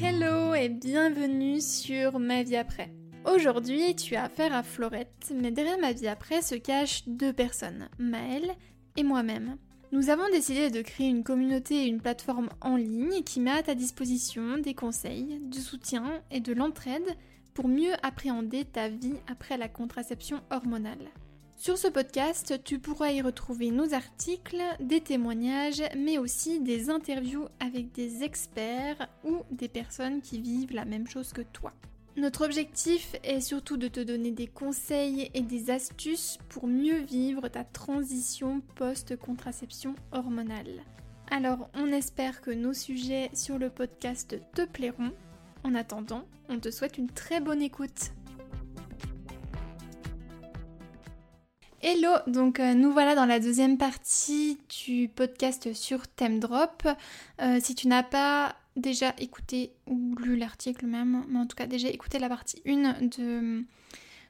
Hello et bienvenue sur Ma vie après. Aujourd'hui, tu as affaire à Florette, mais derrière ma vie après se cachent deux personnes, Maëlle et moi-même. Nous avons décidé de créer une communauté et une plateforme en ligne qui met à ta disposition des conseils, du soutien et de l'entraide pour mieux appréhender ta vie après la contraception hormonale. Sur ce podcast, tu pourras y retrouver nos articles, des témoignages, mais aussi des interviews avec des experts ou des personnes qui vivent la même chose que toi. Notre objectif est surtout de te donner des conseils et des astuces pour mieux vivre ta transition post-contraception hormonale. Alors, on espère que nos sujets sur le podcast te plairont. En attendant, on te souhaite une très bonne écoute. Hello, donc euh, nous voilà dans la deuxième partie du podcast sur Thème Drop. Euh, si tu n'as pas déjà écouté ou lu l'article même, mais en tout cas déjà écouté la partie 1 de,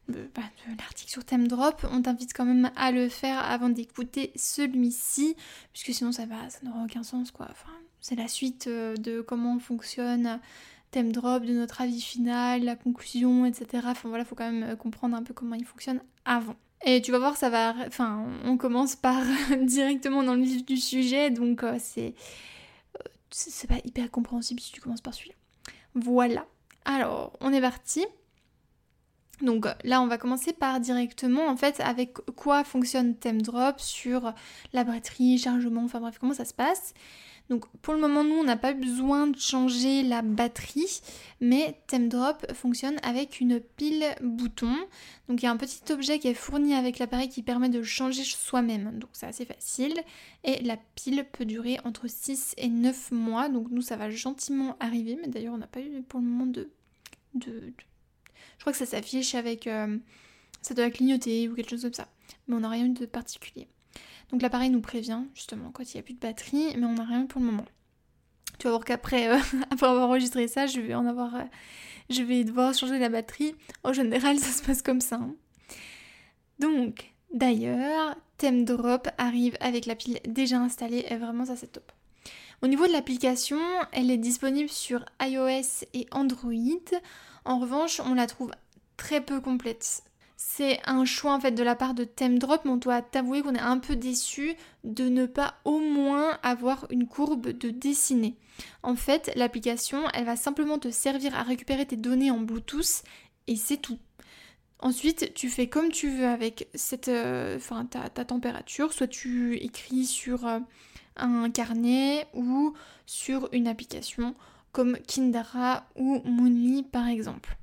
bah, de, l'article sur Thème Drop, on t'invite quand même à le faire avant d'écouter celui-ci, puisque sinon ça va, ça n'aura aucun sens quoi. Enfin, c'est la suite euh, de comment fonctionne Thème Drop, de notre avis final, la conclusion, etc. Enfin voilà, faut quand même comprendre un peu comment il fonctionne avant. Et tu vas voir, ça va. Enfin, on commence par directement dans le vif du sujet, donc euh, c'est. Euh, c'est pas hyper compréhensible si tu commences par celui-là. Voilà. Alors, on est parti. Donc là, on va commencer par directement, en fait, avec quoi fonctionne Drop sur la batterie, chargement, enfin bref, comment ça se passe. Donc pour le moment, nous, on n'a pas besoin de changer la batterie, mais Drop fonctionne avec une pile bouton. Donc il y a un petit objet qui est fourni avec l'appareil qui permet de changer soi-même. Donc c'est assez facile. Et la pile peut durer entre 6 et 9 mois. Donc nous, ça va gentiment arriver. Mais d'ailleurs, on n'a pas eu pour le moment de... de, Je crois que ça s'affiche avec... Euh, ça doit clignoter ou quelque chose comme ça. Mais on n'a rien eu de particulier. Donc l'appareil nous prévient justement quand il n'y a plus de batterie, mais on n'a rien pour le moment. Tu vas voir qu'après euh, avoir enregistré ça, je vais avoir, euh, devoir changer la batterie. En général, ça se passe comme ça. Hein. Donc, d'ailleurs, Theme Drop arrive avec la pile déjà installée et vraiment ça c'est top. Au niveau de l'application, elle est disponible sur iOS et Android. En revanche, on la trouve très peu complète. C'est un choix en fait de la part de Theme Drop, mais on doit t'avouer qu'on est un peu déçu de ne pas au moins avoir une courbe de dessinée. En fait, l'application, elle va simplement te servir à récupérer tes données en Bluetooth et c'est tout. Ensuite, tu fais comme tu veux avec cette, euh, ta, ta, température. Soit tu écris sur euh, un carnet ou sur une application comme Kindara ou Moonly par exemple.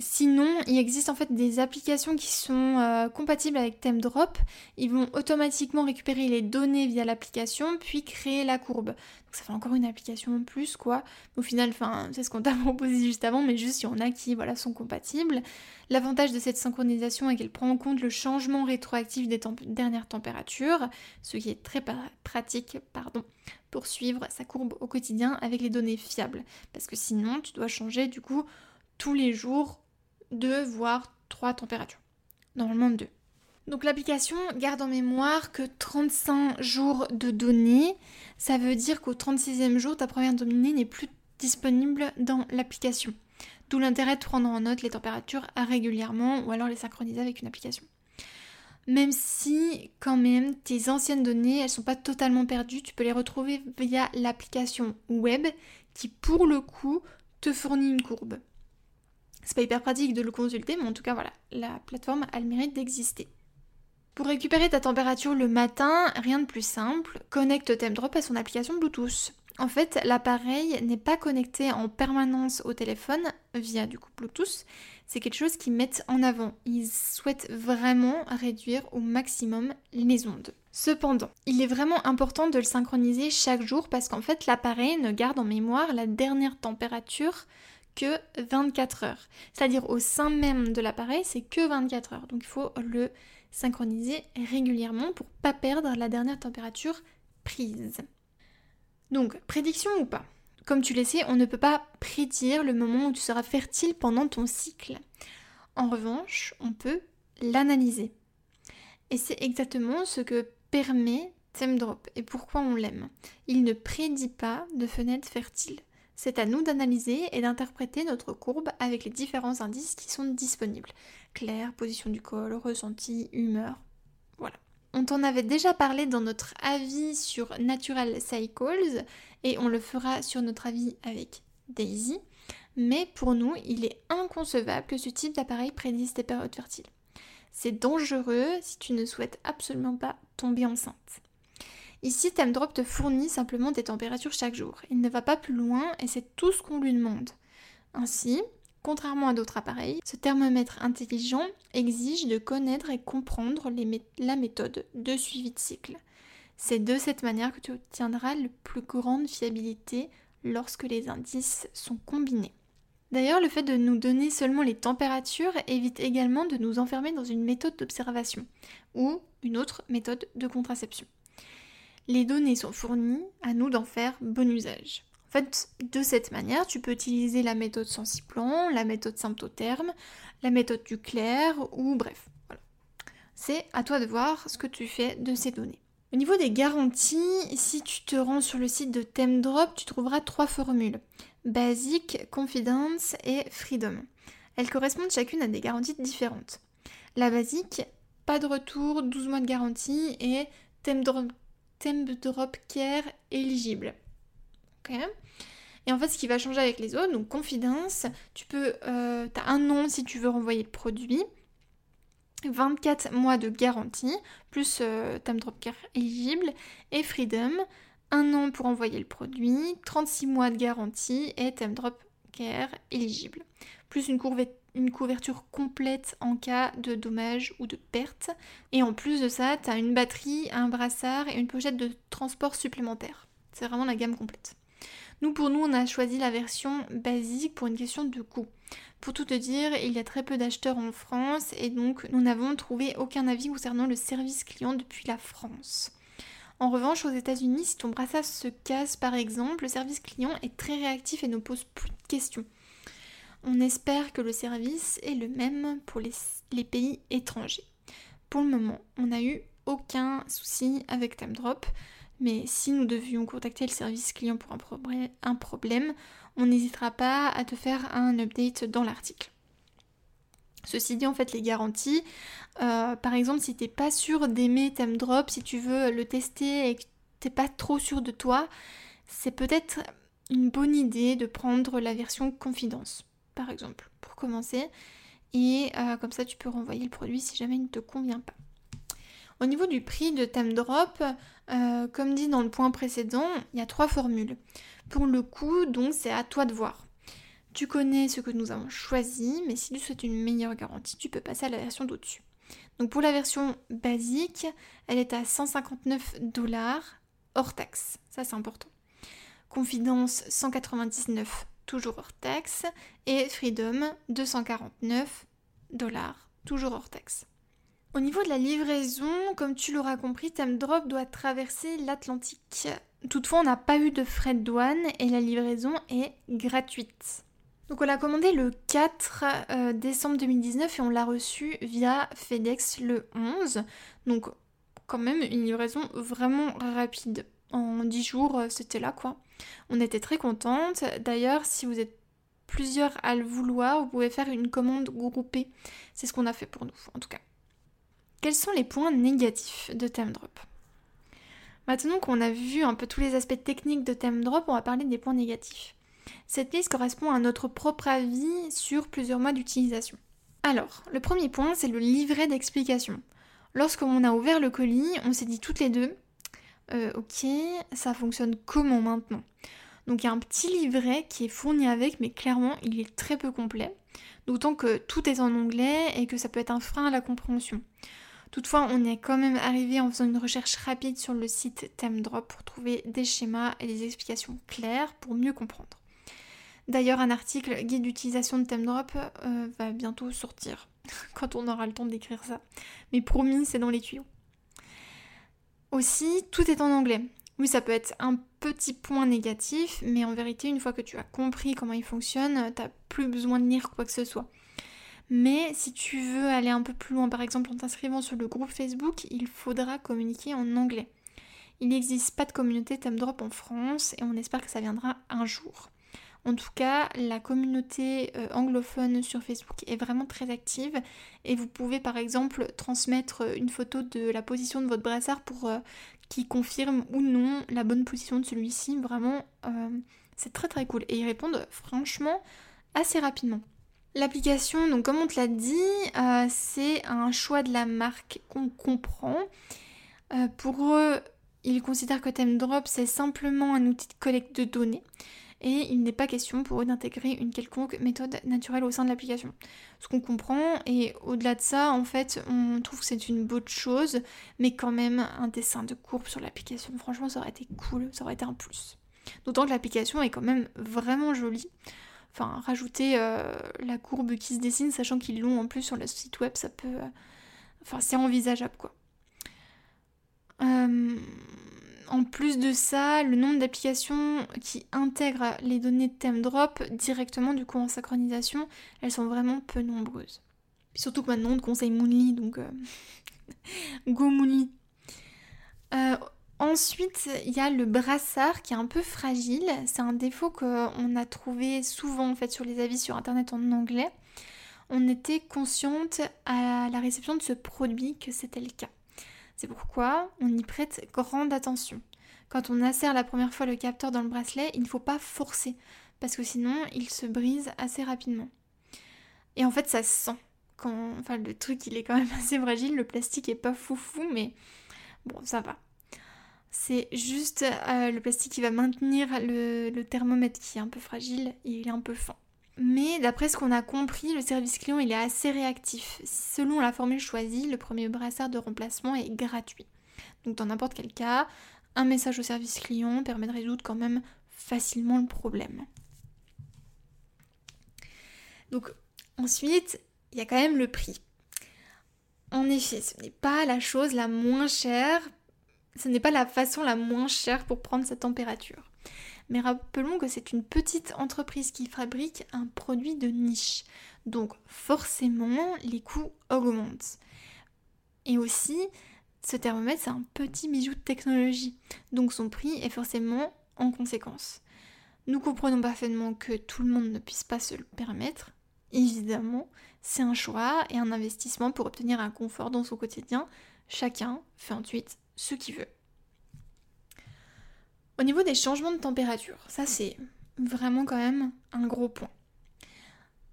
Sinon, il existe en fait des applications qui sont euh, compatibles avec Drop. Ils vont automatiquement récupérer les données via l'application, puis créer la courbe. Donc ça fait encore une application en plus, quoi. Au final, enfin, c'est ce qu'on t'a proposé juste avant, mais juste il y en a qui, voilà, sont compatibles. L'avantage de cette synchronisation est qu'elle prend en compte le changement rétroactif des dernières températures, ce qui est très pratique, pardon, pour suivre sa courbe au quotidien avec les données fiables. Parce que sinon, tu dois changer du coup tous les jours 2 voire 3 températures. Normalement 2. Donc l'application garde en mémoire que 35 jours de données. Ça veut dire qu'au 36e jour, ta première donnée n'est plus disponible dans l'application. D'où l'intérêt de prendre en note les températures régulièrement ou alors les synchroniser avec une application. Même si quand même tes anciennes données, elles sont pas totalement perdues, tu peux les retrouver via l'application web qui pour le coup te fournit une courbe. C'est pas hyper pratique de le consulter, mais en tout cas voilà, la plateforme a le mérite d'exister. Pour récupérer ta température le matin, rien de plus simple, connecte Drop à son application Bluetooth. En fait, l'appareil n'est pas connecté en permanence au téléphone via du coup Bluetooth. C'est quelque chose qu'ils mettent en avant. Ils souhaitent vraiment réduire au maximum les ondes. Cependant, il est vraiment important de le synchroniser chaque jour parce qu'en fait, l'appareil ne garde en mémoire la dernière température que 24 heures. C'est-à-dire au sein même de l'appareil, c'est que 24 heures. Donc il faut le synchroniser régulièrement pour pas perdre la dernière température prise. Donc, prédiction ou pas? Comme tu le sais, on ne peut pas prédire le moment où tu seras fertile pendant ton cycle. En revanche, on peut l'analyser. Et c'est exactement ce que permet Drop et pourquoi on l'aime? Il ne prédit pas de fenêtre fertile. C'est à nous d'analyser et d'interpréter notre courbe avec les différents indices qui sont disponibles. Clair, position du col, ressenti, humeur. Voilà. On t'en avait déjà parlé dans notre avis sur Natural Cycles et on le fera sur notre avis avec Daisy. Mais pour nous, il est inconcevable que ce type d'appareil prédise tes périodes fertiles. C'est dangereux si tu ne souhaites absolument pas tomber enceinte. Ici, Temdrop te fournit simplement des températures chaque jour. Il ne va pas plus loin et c'est tout ce qu'on lui demande. Ainsi, contrairement à d'autres appareils, ce thermomètre intelligent exige de connaître et comprendre la méthode de suivi de cycle. C'est de cette manière que tu obtiendras la plus grande fiabilité lorsque les indices sont combinés. D'ailleurs, le fait de nous donner seulement les températures évite également de nous enfermer dans une méthode d'observation ou une autre méthode de contraception. Les données sont fournies, à nous d'en faire bon usage. En fait, de cette manière, tu peux utiliser la méthode sensiplan, la méthode symptotherme, la méthode du clair ou bref. C'est à toi de voir ce que tu fais de ces données. Au niveau des garanties, si tu te rends sur le site de TemDrop, tu trouveras trois formules. Basic, Confidence et Freedom. Elles correspondent chacune à des garanties différentes. La basique, pas de retour, 12 mois de garantie et TemDrop, Drop Care éligible. Et en fait, ce qui va changer avec les autres, donc Confidence, tu peux, euh, as un an si tu veux renvoyer le produit. 24 mois de garantie, plus euh, Drop Care éligible, et Freedom, un an pour envoyer le produit, 36 mois de garantie et Thème Drop Care éligible. Plus une, une, couverture complète en cas de dommage ou de perte. Et en plus de ça, tu as une batterie, un brassard et une pochette de transport supplémentaire. C'est vraiment la gamme complète. Nous, pour nous, on a choisi la version basique pour une question de coût. Pour tout te dire, il y a très peu d'acheteurs en France et donc nous n'avons trouvé aucun avis concernant le service client depuis la France. En revanche, aux États-Unis, si ton brassard se casse par exemple, le service client est très réactif et ne pose plus de questions. On espère que le service est le même pour les, pays étrangers. Pour le moment, on n'a eu aucun souci avec TimeDrop, mais si nous devions contacter le service client pour un problème, on n'hésitera pas à te faire un update dans l'article. Ceci dit, en fait, les garanties, euh, par exemple, si t'es pas sûr d'aimer Drop, si tu veux le tester et que t'es pas trop sûr de toi, c'est peut-être une bonne idée de prendre la version confidence, par exemple, pour commencer. Et euh, comme ça, tu peux renvoyer le produit si jamais il ne te convient pas. Au niveau du prix de Temdrop, euh, comme dit dans le point précédent, il y a trois formules. Pour le coût, donc, c'est à toi de voir. Tu connais ce que nous avons choisi, mais si tu souhaites une meilleure garantie, tu peux passer à la version d'au-dessus. Donc pour la version basique, elle est à 159 dollars hors taxe. Ça c'est important. Confidence 199 toujours hors taxe et Freedom 249 dollars toujours hors taxe. Au niveau de la livraison, comme tu l'auras compris, Drop doit traverser l'Atlantique. Toutefois, on n'a pas eu de frais de douane et la livraison est gratuite. Donc on l'a commandé le 4 euh, décembre 2019 et on l'a reçu via FedEx le 11. Donc quand même une livraison vraiment rapide. En 10 jours, euh, c'était là quoi. On était très contente. D'ailleurs, si vous êtes plusieurs à le vouloir, vous pouvez faire une commande groupée. C'est ce qu'on a fait pour nous, en tout cas. Quels sont les points négatifs de Drop Maintenant qu'on a vu un peu tous les aspects techniques de Drop, on va parler des points négatifs. Cette liste correspond à notre propre avis sur plusieurs mois d'utilisation. Alors, le premier point, c'est le livret d'explication. Lorsqu'on a ouvert le colis, on s'est dit toutes les deux, euh, ok, ça fonctionne comment maintenant? Donc il y a un petit livret qui est fourni avec, mais clairement il est très peu complet, d'autant que tout est en anglais et que ça peut être un frein à la compréhension. Toutefois, on est quand même arrivé en faisant une recherche rapide sur le site TemDrop pour trouver des schémas et des explications claires pour mieux comprendre. D'ailleurs, un article guide d'utilisation de TemDrop euh, va bientôt sortir, quand on aura le temps d'écrire ça. Mais promis, c'est dans les tuyaux. Aussi, tout est en anglais. Oui, ça peut être un petit point négatif, mais en vérité, une fois que tu as compris comment il fonctionne, t'as plus besoin de lire quoi que ce soit. Mais si tu veux aller un peu plus loin, par exemple en t'inscrivant sur le groupe Facebook, il faudra communiquer en anglais. Il n'existe pas de communauté TemDrop en France et on espère que ça viendra un jour. En tout cas, la communauté euh, anglophone sur Facebook est vraiment très active et vous pouvez par exemple transmettre une photo de la position de votre brassard pour euh, qu'il confirme ou non la bonne position de celui-ci. Vraiment, euh, c'est très très cool. Et ils répondent franchement assez rapidement. L'application, donc comme on te l'a dit, c'est un choix de la marque qu'on comprend. pour eux, ils considèrent que ThemeDrop c'est simplement un outil de collecte de données et il n'est pas question pour eux d'intégrer une quelconque méthode naturelle au sein de l'application. Ce qu'on comprend, et au-delà de ça, en fait, on trouve que c'est une bonne chose, mais quand même, un dessin de courbe sur l'application, franchement, ça aurait été cool, ça aurait été un plus. D'autant que l'application est quand même vraiment jolie. Enfin, rajouter euh, la courbe qui se dessine, sachant qu'ils l'ont en plus sur le site web, ça peut... Euh, enfin, c'est envisageable, quoi. Euh, en plus de ça, le nombre d'applications qui intègrent les données de ThemeDrop directement du coup en synchronisation, elles sont vraiment peu nombreuses. surtout que maintenant on te conseille Moonly, donc euh, go Moonly. Euh, ensuite, il y a le brassard qui est un peu fragile. C'est un défaut qu'on a trouvé souvent en fait sur les avis sur internet en anglais. On était consciente à la réception de ce produit que c'était le cas. C'est pourquoi on y prête grande attention. Quand on insère la première fois le capteur dans le bracelet, il ne faut pas forcer, parce que sinon il se brise assez rapidement. Et en fait ça se sent. Quand... Enfin le truc il est quand même assez fragile, le plastique est pas foufou, mais bon ça va. C'est juste euh, le plastique qui va maintenir le, le thermomètre qui est un peu fragile et il est un peu fin. Mais d'après ce qu'on a compris, le service client est assez réactif. Selon la formule choisie, le premier brassard de remplacement est gratuit. Donc dans n'importe quel cas, un message au service client permet de résoudre quand même facilement le problème. Donc ensuite, il y a quand même le prix. En effet, ce n'est pas la chose la moins chère, ce n'est pas la façon la moins chère pour prendre sa température. Mais rappelons que c'est une petite entreprise qui fabrique un produit de niche. Donc forcément, les coûts augmentent. Et aussi, ce thermomètre, c'est un petit bijou de technologie. Donc son prix est forcément en conséquence. Nous comprenons parfaitement que tout le monde ne puisse pas se le permettre. Évidemment, c'est un choix et un investissement pour obtenir un confort dans son quotidien. Chacun fait ensuite ce qu'il veut. Au niveau des changements de température, ça c'est vraiment quand même un gros point.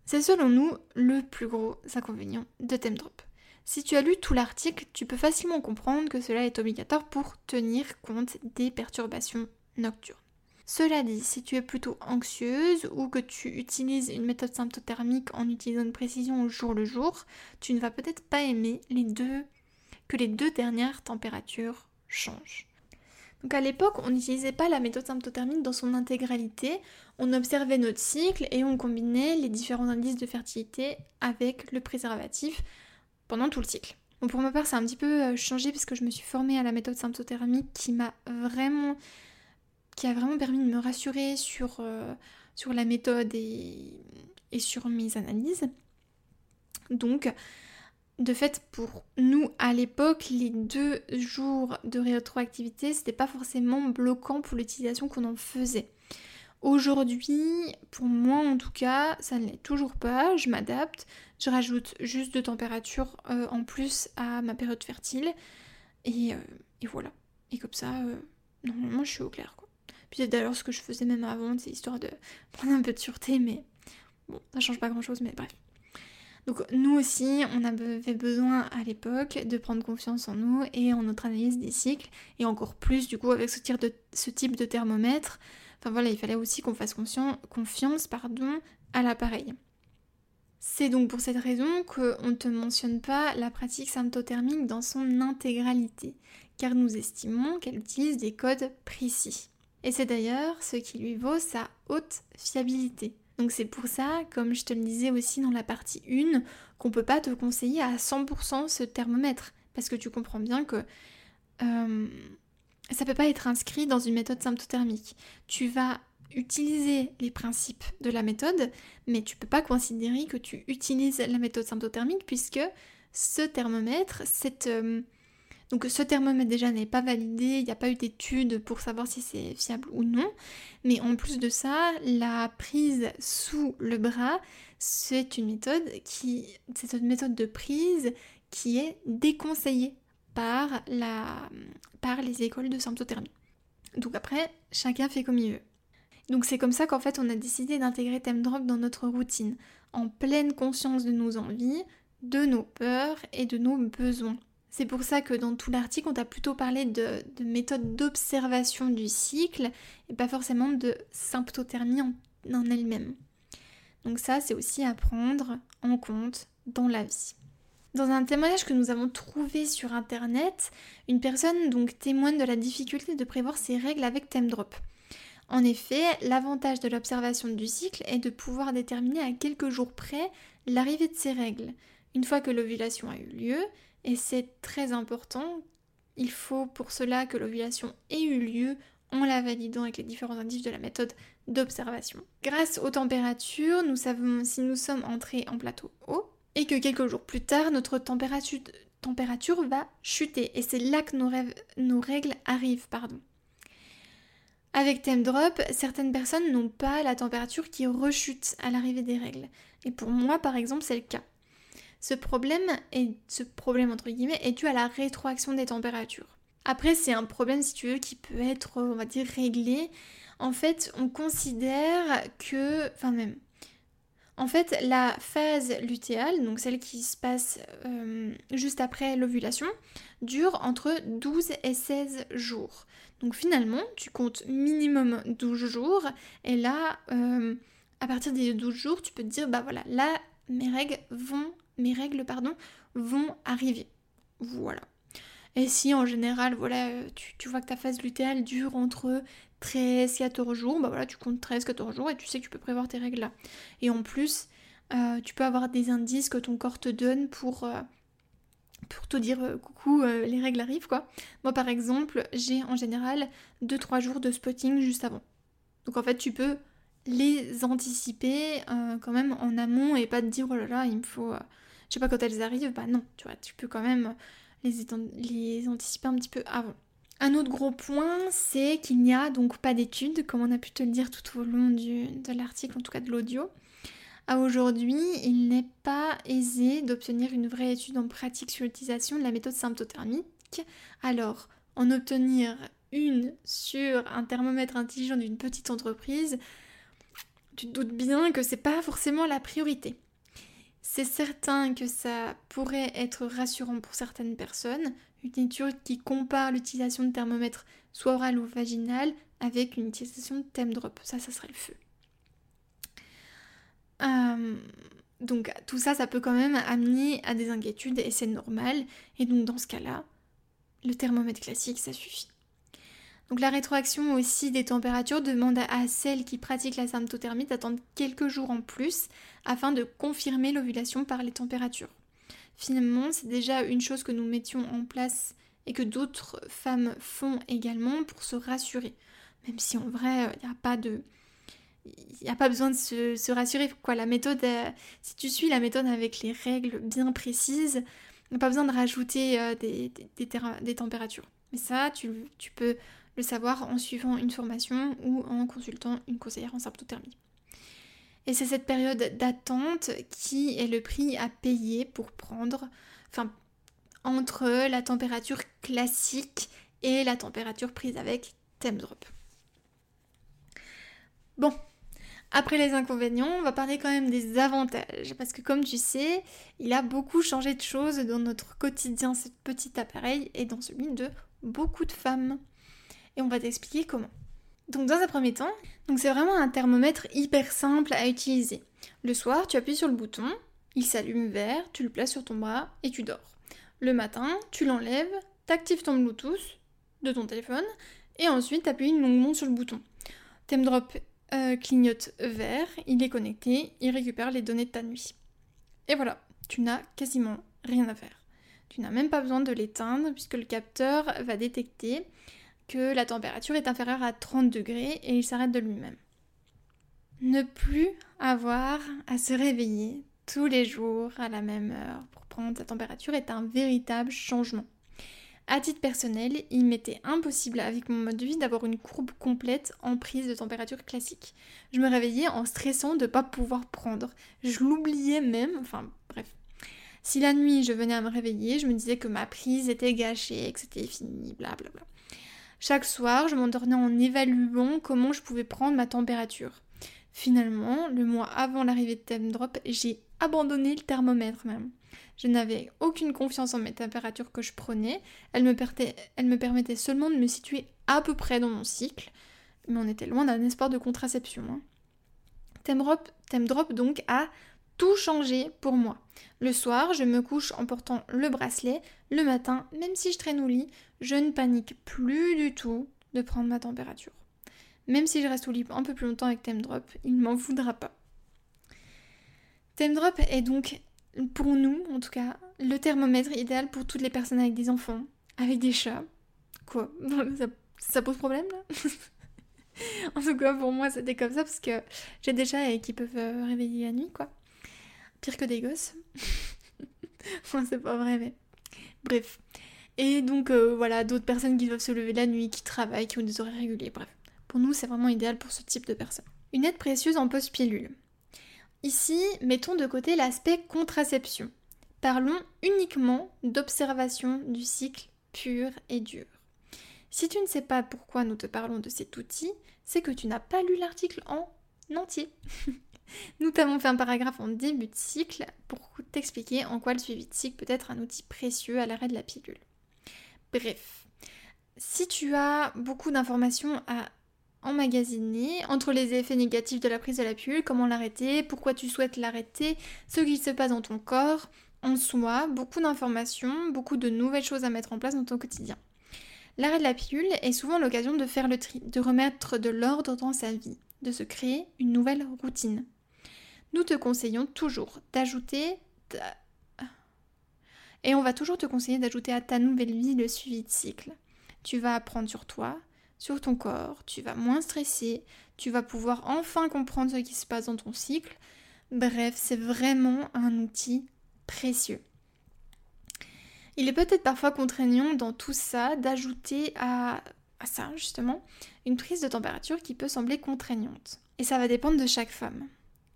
C'est selon nous le plus gros inconvénient de ThemeDrop. Si tu as lu tout l'article, tu peux facilement comprendre que cela est obligatoire pour tenir compte des perturbations nocturnes. Cela dit, si tu es plutôt anxieuse ou que tu utilises une méthode symptothermique en utilisant une précision au jour le jour, tu ne vas peut-être pas aimer que les deux dernières températures changent. Donc à l'époque, on n'utilisait pas la méthode symptothermique dans son intégralité, on observait notre cycle et on combinait les différents indices de fertilité avec le préservatif pendant tout le cycle. Pour ma part, c'est un petit peu euh, changé parce que je me suis formée à la méthode symptothermique qui m'a vraiment qui a vraiment permis de me rassurer sur, euh, sur la méthode et, et sur mes analyses. Donc, de fait, pour nous, à l'époque, les deux jours de rétroactivité, c'était pas forcément bloquant pour l'utilisation qu'on en faisait. Aujourd'hui, pour moi en tout cas, ça ne l'est toujours pas. Je m'adapte, je rajoute juste de température euh, en plus à ma période fertile. Et, euh, voilà. Et comme ça, euh, normalement, je suis au clair. Quoi. Puis d'ailleurs, ce que je faisais même avant, c'est histoire de prendre un peu de sûreté, mais bon, ça change pas grand chose, mais bref. Donc nous aussi, on avait besoin à l'époque de prendre confiance en nous et en notre analyse des cycles, et encore plus du coup avec ce, type de thermomètre. Enfin voilà, il fallait aussi qu'on fasse confiance pardon, à l'appareil. C'est donc pour cette raison qu'on ne te mentionne pas la pratique symptothermique dans son intégralité, car nous estimons qu'elle utilise des codes précis. Et c'est d'ailleurs ce qui lui vaut sa haute fiabilité. Donc c'est pour ça, comme je te le disais aussi dans la partie 1, qu'on peut pas te conseiller à 100% ce thermomètre. Parce que tu comprends bien que euh, ça peut pas être inscrit dans une méthode symptothermique. Tu vas utiliser les principes de la méthode, mais tu peux pas considérer que tu utilises la méthode symptothermique puisque ce thermomètre, cette, euh, Donc ce thermomètre déjà n'est pas validé, il n'y a pas eu d'études pour savoir si c'est fiable ou non. Mais en plus de ça, la prise sous le bras, c'est une méthode qui, c'est une méthode de prise qui est déconseillée par les écoles de symptothermie. Donc après, chacun fait comme il veut. Donc c'est comme ça qu'en fait on a décidé d'intégrer Drop dans notre routine, en pleine conscience de nos envies, de nos peurs et de nos besoins. C'est pour ça que dans tout l'article, on t'a plutôt parlé de, de méthode d'observation du cycle et pas forcément de symptothermie en, elle-même. Donc ça, c'est aussi à prendre en compte dans la vie. Dans un témoignage que nous avons trouvé sur internet, une personne donc témoigne de la difficulté de prévoir ses règles avec Drop. En effet, l'avantage de l'observation du cycle est de pouvoir déterminer à quelques jours près l'arrivée de ses règles. Une fois que l'ovulation a eu lieu, et c'est très important, il faut pour cela que l'ovulation ait eu lieu en la validant avec les différents indices de la méthode d'observation. Grâce aux températures, nous savons si nous sommes entrés en plateau haut et que quelques jours plus tard, notre température, va chuter. Et c'est là que nos, règles arrivent. Pardon. Avec Thème Drop, certaines personnes n'ont pas la température qui rechute à l'arrivée des règles. Et pour moi, par exemple, c'est le cas. Ce problème, est, ce problème entre guillemets, est dû à la rétroaction des températures. Après, c'est un problème, si tu veux, qui peut être, on va dire, réglé. En fait, on considère que, enfin même, en fait, la phase lutéale, donc celle qui se passe euh, juste après l'ovulation, dure entre 12 et 16 jours. Donc finalement, tu comptes minimum 12 jours, et là, euh, à partir des 12 jours, tu peux te dire, bah voilà, là, mes règles vont mes règles pardon, vont arriver. Voilà. Et si en général, voilà, euh, tu, vois que ta phase lutéale dure entre 13 14 jours, bah voilà, tu comptes 13 14 jours et tu sais que tu peux prévoir tes règles là. Et en plus, euh, tu peux avoir des indices que ton corps te donne pour, euh, pour te dire coucou, les règles arrivent quoi. Moi par exemple, j'ai en général 2-3 jours de spotting juste avant. Donc en fait, tu peux les anticiper quand même en amont et pas te dire oh là là, il me faut sais pas quand elles arrivent, bah non, tu vois, tu peux quand même les, anticiper un petit peu avant. Un autre gros point, c'est qu'il n'y a donc pas d'études, comme on a pu te le dire tout au long de l'article, en tout cas de l'audio. À aujourd'hui, il n'est pas aisé d'obtenir une vraie étude en pratique sur l'utilisation de la méthode symptothermique. Alors, en obtenir une sur un thermomètre intelligent d'une petite entreprise, tu te doutes bien que c'est pas forcément la priorité. C'est certain que ça pourrait être rassurant pour certaines personnes, une étude qui compare l'utilisation de thermomètre soit oral ou vaginal avec une utilisation de thème drop. Ça, ça serait le feu. Euh, donc tout ça, ça peut quand même amener à des inquiétudes et c'est normal. Et donc dans ce cas-là, le thermomètre classique, ça suffit. Donc la rétroaction aussi des températures demande à celles qui pratiquent la symptothermie d'attendre quelques jours en plus afin de confirmer l'ovulation par les températures. Finalement, c'est déjà une chose que nous mettions en place et que d'autres femmes font également pour se rassurer. Même si en vrai, il n'y a pas de... Il n'y a pas besoin de se, rassurer. Quoi, la méthode, euh, si tu suis la méthode avec les règles bien précises, pas besoin de rajouter euh, des, températures. Mais ça, tu peux le savoir en suivant une formation ou en consultant une conseillère en symptothermie. Et c'est cette période d'attente qui est le prix à payer pour prendre, enfin, entre la température classique et la température prise avec Drop. Bon, après les inconvénients, on va parler quand même des avantages. Parce que comme tu sais, il a beaucoup changé de choses dans notre quotidien, ce petit appareil, et dans celui de beaucoup de femmes et on va t'expliquer comment. Donc dans un premier temps, c'est vraiment un thermomètre hyper simple à utiliser. Le soir, tu appuies sur le bouton, il s'allume vert, tu le places sur ton bras et tu dors. Le matin, tu l'enlèves, t'actives ton Bluetooth de ton téléphone et ensuite tu appuies longuement sur le bouton. ThemeDrop euh, clignote vert, il est connecté, il récupère les données de ta nuit. Et voilà, tu n'as quasiment rien à faire. Tu n'as même pas besoin de l'éteindre puisque le capteur va détecter que la température est inférieure à 30 degrés et il s'arrête de lui-même. Ne plus avoir à se réveiller tous les jours à la même heure pour prendre sa température est un véritable changement. À titre personnel, il m'était impossible avec mon mode de vie d'avoir une courbe complète en prise de température classique. Je me réveillais en stressant de ne pas pouvoir prendre. Je l'oubliais même, enfin bref. Si la nuit je venais à me réveiller, je me disais que ma prise était gâchée, que c'était fini, blablabla. Chaque soir, je m'endormais en évaluant comment je pouvais prendre ma température. Finalement, le mois avant l'arrivée de Thème Drop, j'ai abandonné le thermomètre même. Je n'avais aucune confiance en mes températures que je prenais. Elle me, permettait seulement de me situer à peu près dans mon cycle. Mais on était loin d'un espoir de contraception. Hein. Thème, drop, thème Drop donc a tout changé pour moi. Le soir, je me couche en portant le bracelet. Le matin, même si je traîne au lit, je ne panique plus du tout de prendre ma température. Même si je reste au lit un peu plus longtemps avec Thème Drop, il ne m'en voudra pas. Thème Drop est donc pour nous, en tout cas, le thermomètre idéal pour toutes les personnes avec des enfants, avec des chats. Quoi? Ça, pose problème là? En tout cas, pour moi, c'était comme ça parce que j'ai des chats qui peuvent euh, réveiller la nuit, quoi. Que des gosses. Moi, c'est pas vrai, mais. Bref. Et donc, euh, voilà, d'autres personnes qui doivent se lever la nuit, qui travaillent, qui ont des horaires réguliers, bref. Pour nous, c'est vraiment idéal pour ce type de personnes. Une aide précieuse en post-pilule. Ici, mettons de côté l'aspect contraception. Parlons uniquement d'observation du cycle pur et dur. Si tu ne sais pas pourquoi nous te parlons de cet outil, c'est que tu n'as pas lu l'article en entier. nous t'avons fait un paragraphe en début de cycle pour t'expliquer en quoi le suivi de cycle peut être un outil précieux à l'arrêt de la pilule. Bref, si tu as beaucoup d'informations à emmagasiner entre les effets négatifs de la prise de la pilule, comment l'arrêter, pourquoi tu souhaites l'arrêter, ce qui se passe dans ton corps, en soi, beaucoup d'informations, beaucoup de nouvelles choses à mettre en place dans ton quotidien. L'arrêt de la pilule est souvent l'occasion de faire le tri, de remettre de l'ordre dans sa vie, de se créer une nouvelle routine. Nous te conseillons toujours d'ajouter et on va toujours te conseiller d'ajouter à ta nouvelle vie le suivi de cycle. Tu vas apprendre sur toi, sur ton corps, tu vas moins stresser, tu vas pouvoir enfin comprendre ce qui se passe dans ton cycle. Bref, c'est vraiment un outil précieux. Il est peut-être parfois contraignant dans tout ça d'ajouter à, ça, justement, une prise de température qui peut sembler contraignante. Et ça va dépendre de chaque femme.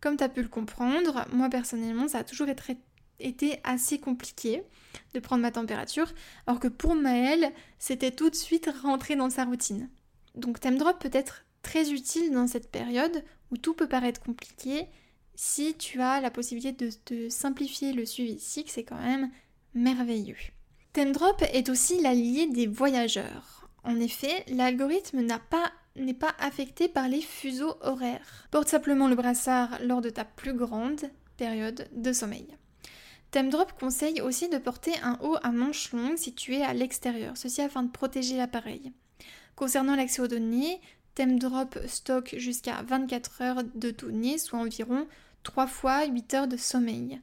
Comme tu as pu le comprendre, moi personnellement, ça a toujours été assez compliqué de prendre ma température, alors que pour Maëlle, c'était tout de suite rentré dans sa routine. Donc Drop peut être très utile dans cette période où tout peut paraître compliqué. Si tu as la possibilité de, simplifier le suivi cycle, c'est quand même merveilleux. Drop est aussi l'allié des voyageurs. En effet, l'algorithme n'est pas affecté par les fuseaux horaires. Porte simplement le brassard lors de ta plus grande période de sommeil. Drop conseille aussi de porter un haut à manches longues situé à l'extérieur, ceci afin de protéger l'appareil. Concernant l'accès aux données, ThemeDrop stocke jusqu'à 24 heures de données, soit environ 3 fois 8 heures de sommeil.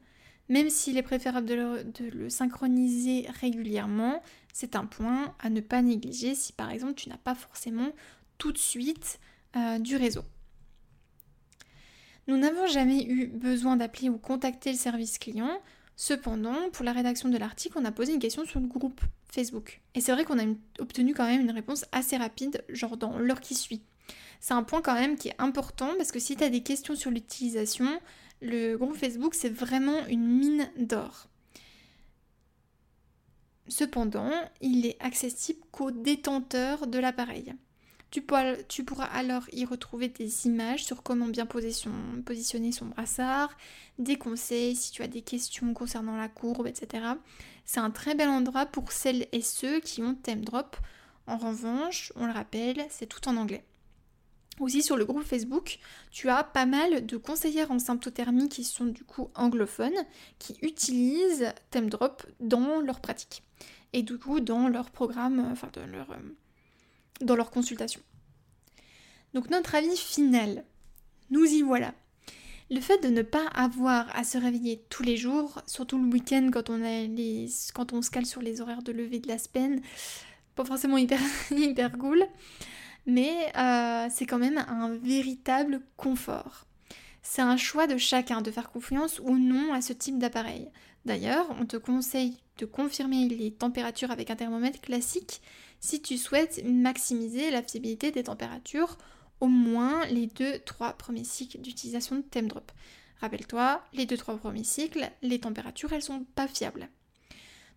Même s'il est préférable de le, synchroniser régulièrement, c'est un point à ne pas négliger si par exemple tu n'as pas forcément tout de suite euh, du réseau. Nous n'avons jamais eu besoin d'appeler ou contacter le service client, Cependant, pour la rédaction de l'article, on a posé une question sur le groupe Facebook. Et c'est vrai qu'on a obtenu quand même une réponse assez rapide, genre dans l'heure qui suit. C'est un point quand même qui est important parce que si tu as des questions sur l'utilisation, le groupe Facebook, c'est vraiment une mine d'or. Cependant, il est accessible qu'aux détenteurs de l'appareil. Tu pourras, alors y retrouver des images sur comment bien positionner son brassard, des conseils si tu as des questions concernant la courbe, etc. C'est un très bel endroit pour celles et ceux qui ont thème drop. En revanche, on le rappelle, c'est tout en anglais. Aussi sur le groupe Facebook, tu as pas mal de conseillères en symptothermie qui sont du coup anglophones, qui utilisent thème drop dans leur pratique. Et du coup dans leur programme, enfin dans leur... Dans leur consultation. Donc notre avis final, nous y voilà. Le fait de ne pas avoir à se réveiller tous les jours, surtout le week-end quand on, se cale sur les horaires de lever de la semaine, pas forcément hyper, hyper cool, mais euh, c'est quand même un véritable confort. C'est un choix de chacun de faire confiance ou non à ce type d'appareil. D'ailleurs, on te conseille de confirmer les températures avec un thermomètre classique si tu souhaites maximiser la fiabilité des températures au moins les 2-3 premiers cycles d'utilisation de TemDrop. Rappelle-toi, les 2-3 premiers cycles, les températures, elles sont pas fiables.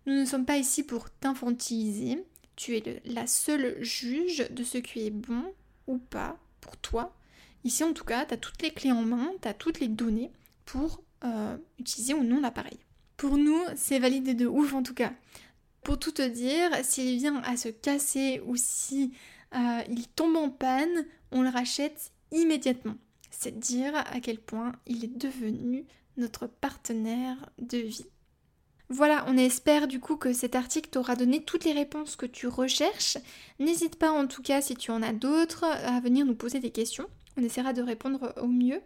Nous ne sommes pas ici pour t'infantiliser. Tu es la seule juge de ce qui est bon ou pas pour toi. Ici, en tout cas, tu as toutes les clés en main, tu as toutes les données pour euh, utiliser ou non l'appareil. Pour nous, c'est validé de ouf en tout cas. Pour tout te dire, s'il vient à se casser ou si euh, il tombe en panne, on le rachète immédiatement. C'est dire à quel point il est devenu notre partenaire de vie. Voilà, on espère du coup que cet article t'aura donné toutes les réponses que tu recherches. N'hésite pas en tout cas si tu en as d'autres à venir nous poser des questions. On essaiera de répondre au mieux.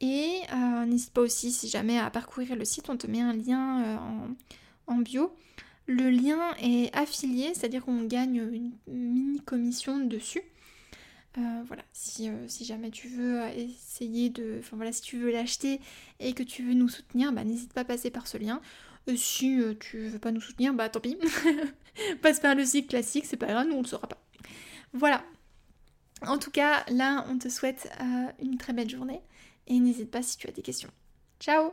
Et euh, n'hésite pas aussi si jamais à parcourir le site, on te met un lien euh, en, bio. Le lien est affilié, c'est-à-dire qu'on gagne une mini commission dessus. Euh, voilà, si, si, jamais tu veux essayer de. Enfin voilà, si tu veux l'acheter et que tu veux nous soutenir, bah, n'hésite pas à passer par ce lien. si tu veux pas nous soutenir, bah tant pis. Passe par le site classique, c'est pas grave, nous on le saura pas. Voilà. En tout cas, là, on te souhaite une très belle journée et n'hésite pas si tu as des questions. Ciao